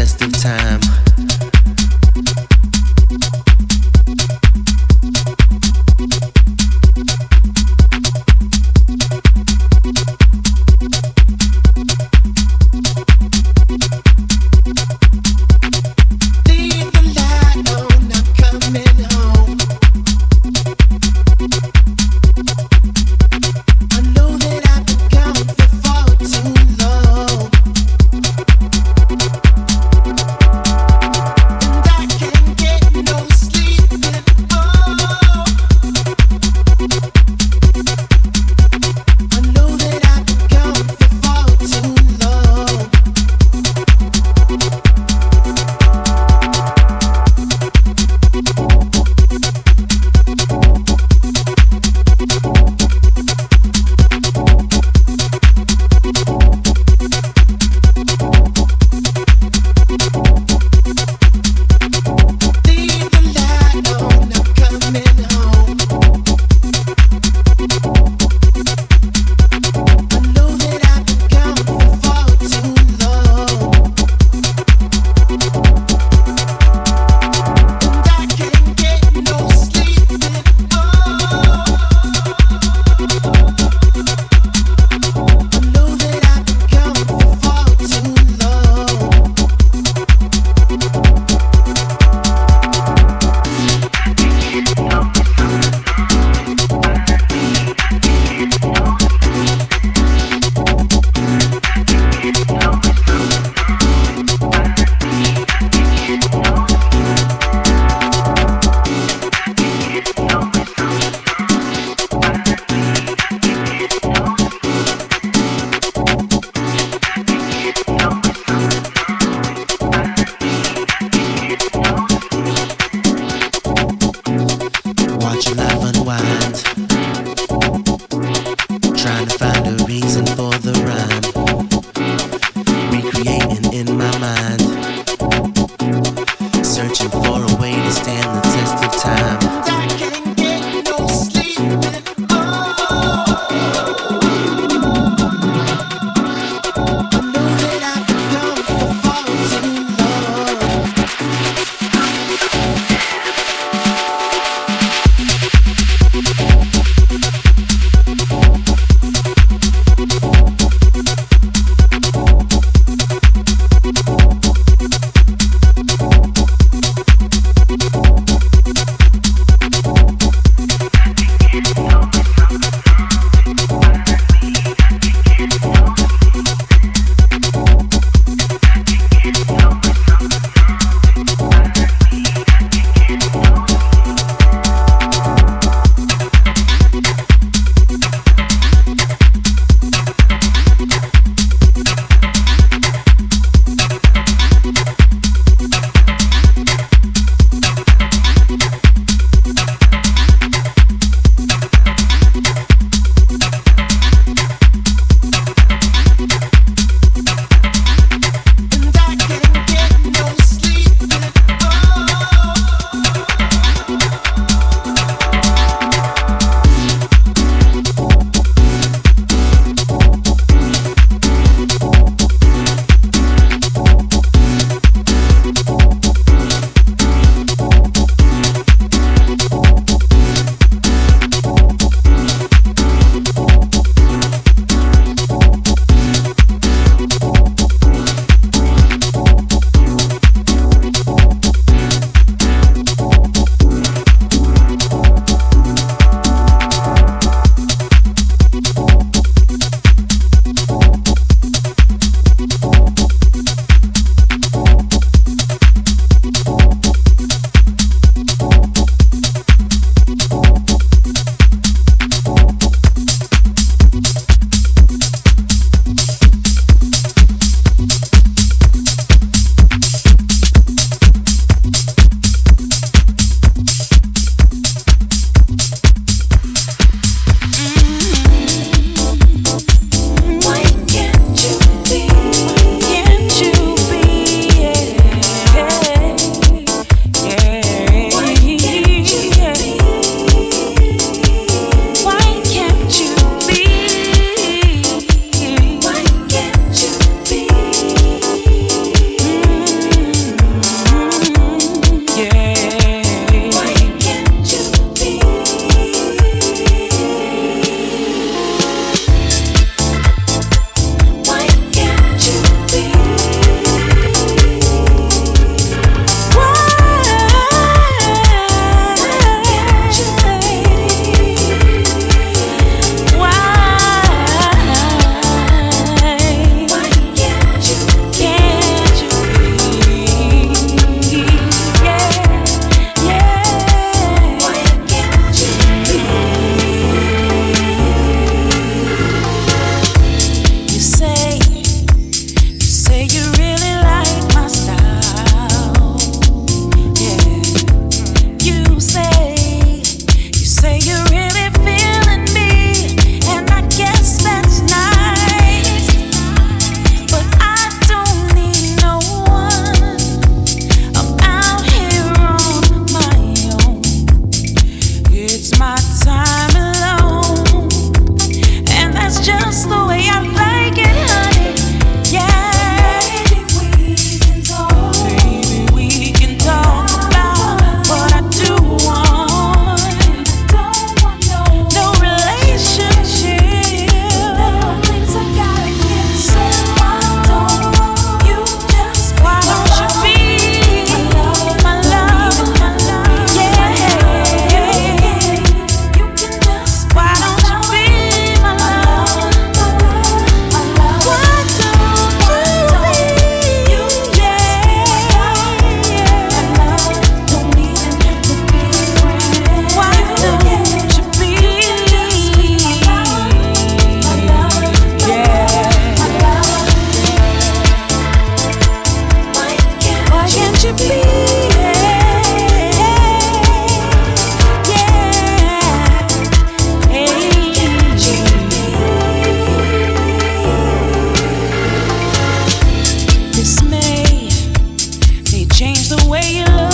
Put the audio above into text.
test of time. change the way you look.